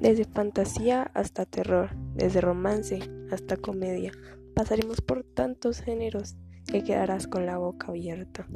Desde fantasía hasta terror, desde romance hasta comedia, pasaremos por tantos géneros que quedarás con la boca abierta.